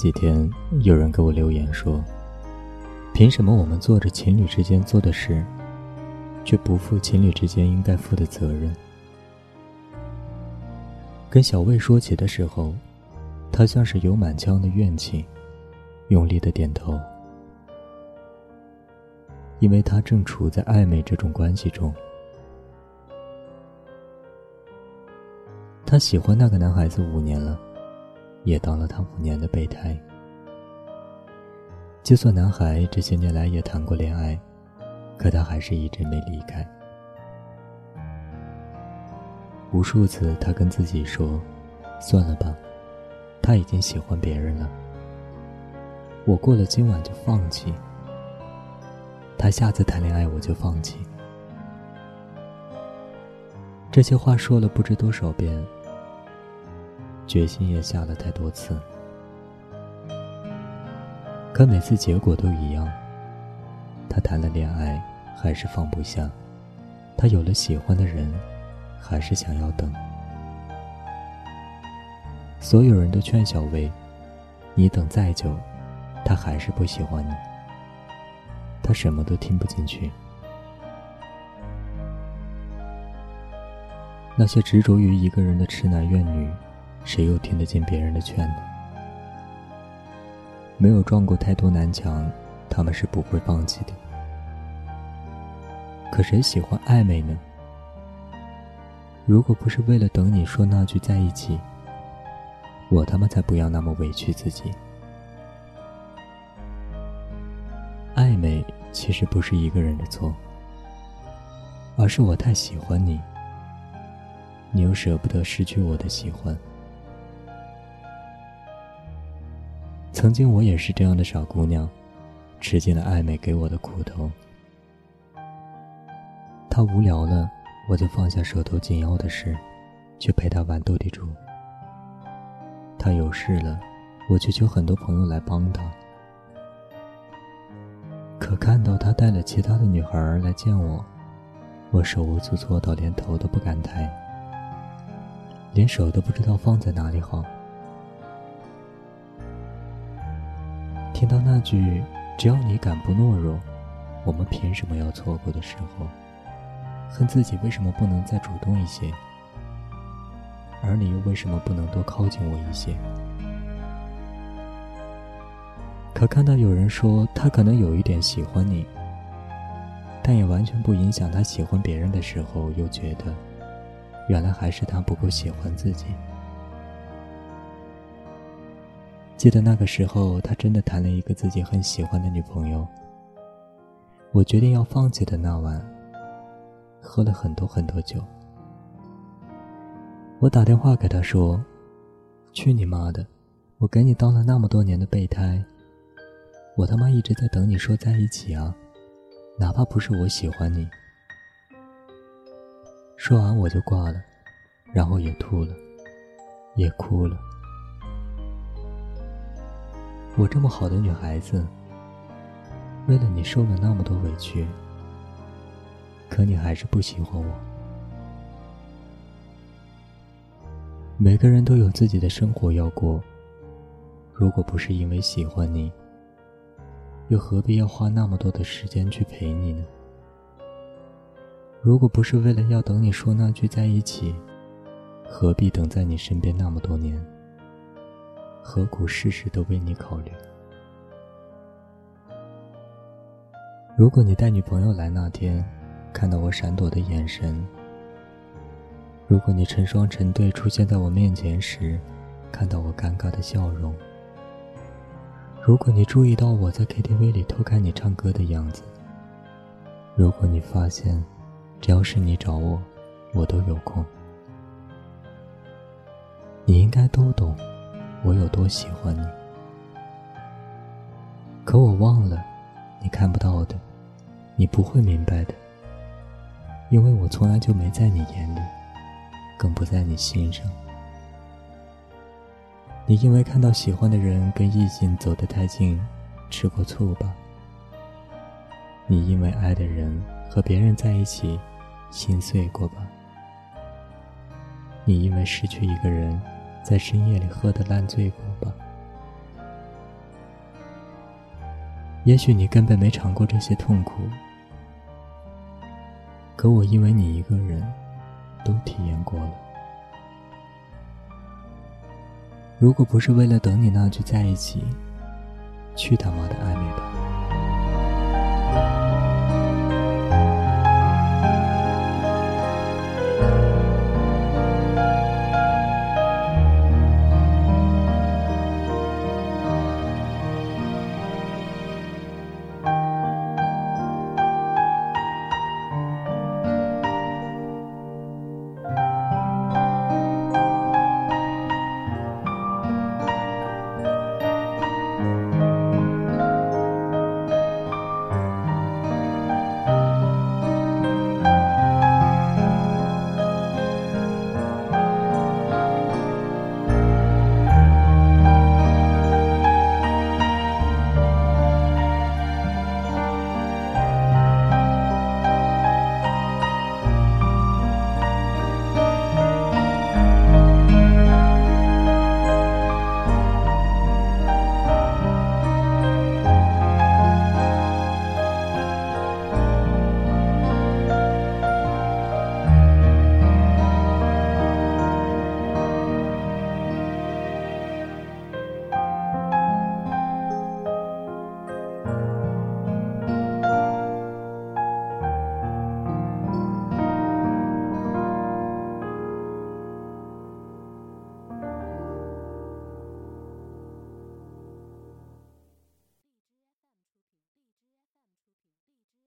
几天有人给我留言说：“凭什么我们做着情侣之间做的事，却不负情侣之间应该负的责任？”跟小魏说起的时候，他像是有满腔的怨气，用力的点头，因为他正处在暧昧这种关系中。他喜欢那个男孩子五年了，也当了他五年的备胎。就算男孩这些年来也谈过恋爱，可他还是一直没离开。无数次，他跟自己说：“算了吧，他已经喜欢别人了。我过了今晚就放弃。他下次谈恋爱我就放弃。”这些话说了不知多少遍。决心也下了太多次，可每次结果都一样。他谈了恋爱，还是放不下；他有了喜欢的人，还是想要等。所有人都劝小薇：“你等再久，他还是不喜欢你。”他什么都听不进去。那些执着于一个人的痴男怨女。谁又听得进别人的劝呢？没有撞过太多南墙，他们是不会放弃的。可谁喜欢暧昧呢？如果不是为了等你说那句在一起，我他妈才不要那么委屈自己。暧昧其实不是一个人的错，而是我太喜欢你，你又舍不得失去我的喜欢。曾经我也是这样的傻姑娘，吃尽了暧昧给我的苦头。他无聊了，我就放下手头紧要的事，去陪他玩斗地主。他有事了，我去求很多朋友来帮他。可看到他带了其他的女孩来见我，我手无足措到连头都不敢抬，连手都不知道放在哪里好。句“只要你敢不懦弱，我们凭什么要错过”的时候，恨自己为什么不能再主动一些，而你又为什么不能多靠近我一些？可看到有人说他可能有一点喜欢你，但也完全不影响他喜欢别人的时候，又觉得原来还是他不够喜欢自己。记得那个时候，他真的谈了一个自己很喜欢的女朋友。我决定要放弃的那晚，喝了很多很多酒。我打电话给他说：“去你妈的！我给你当了那么多年的备胎，我他妈一直在等你说在一起啊，哪怕不是我喜欢你。”说完我就挂了，然后也吐了，也哭了。我这么好的女孩子，为了你受了那么多委屈，可你还是不喜欢我。每个人都有自己的生活要过，如果不是因为喜欢你，又何必要花那么多的时间去陪你呢？如果不是为了要等你说那句在一起，何必等在你身边那么多年？何苦事事都为你考虑？如果你带女朋友来那天，看到我闪躲的眼神；如果你成双成对出现在我面前时，看到我尴尬的笑容；如果你注意到我在 KTV 里偷看你唱歌的样子；如果你发现，只要是你找我，我都有空，你应该都懂。我有多喜欢你，可我忘了，你看不到的，你不会明白的，因为我从来就没在你眼里，更不在你心上。你因为看到喜欢的人跟异性走得太近，吃过醋吧？你因为爱的人和别人在一起，心碎过吧？你因为失去一个人。在深夜里喝的烂醉过吧。也许你根本没尝过这些痛苦可我因为你一个人都体验过了。如果不是为了等你那句在一起去他妈的暧昧吧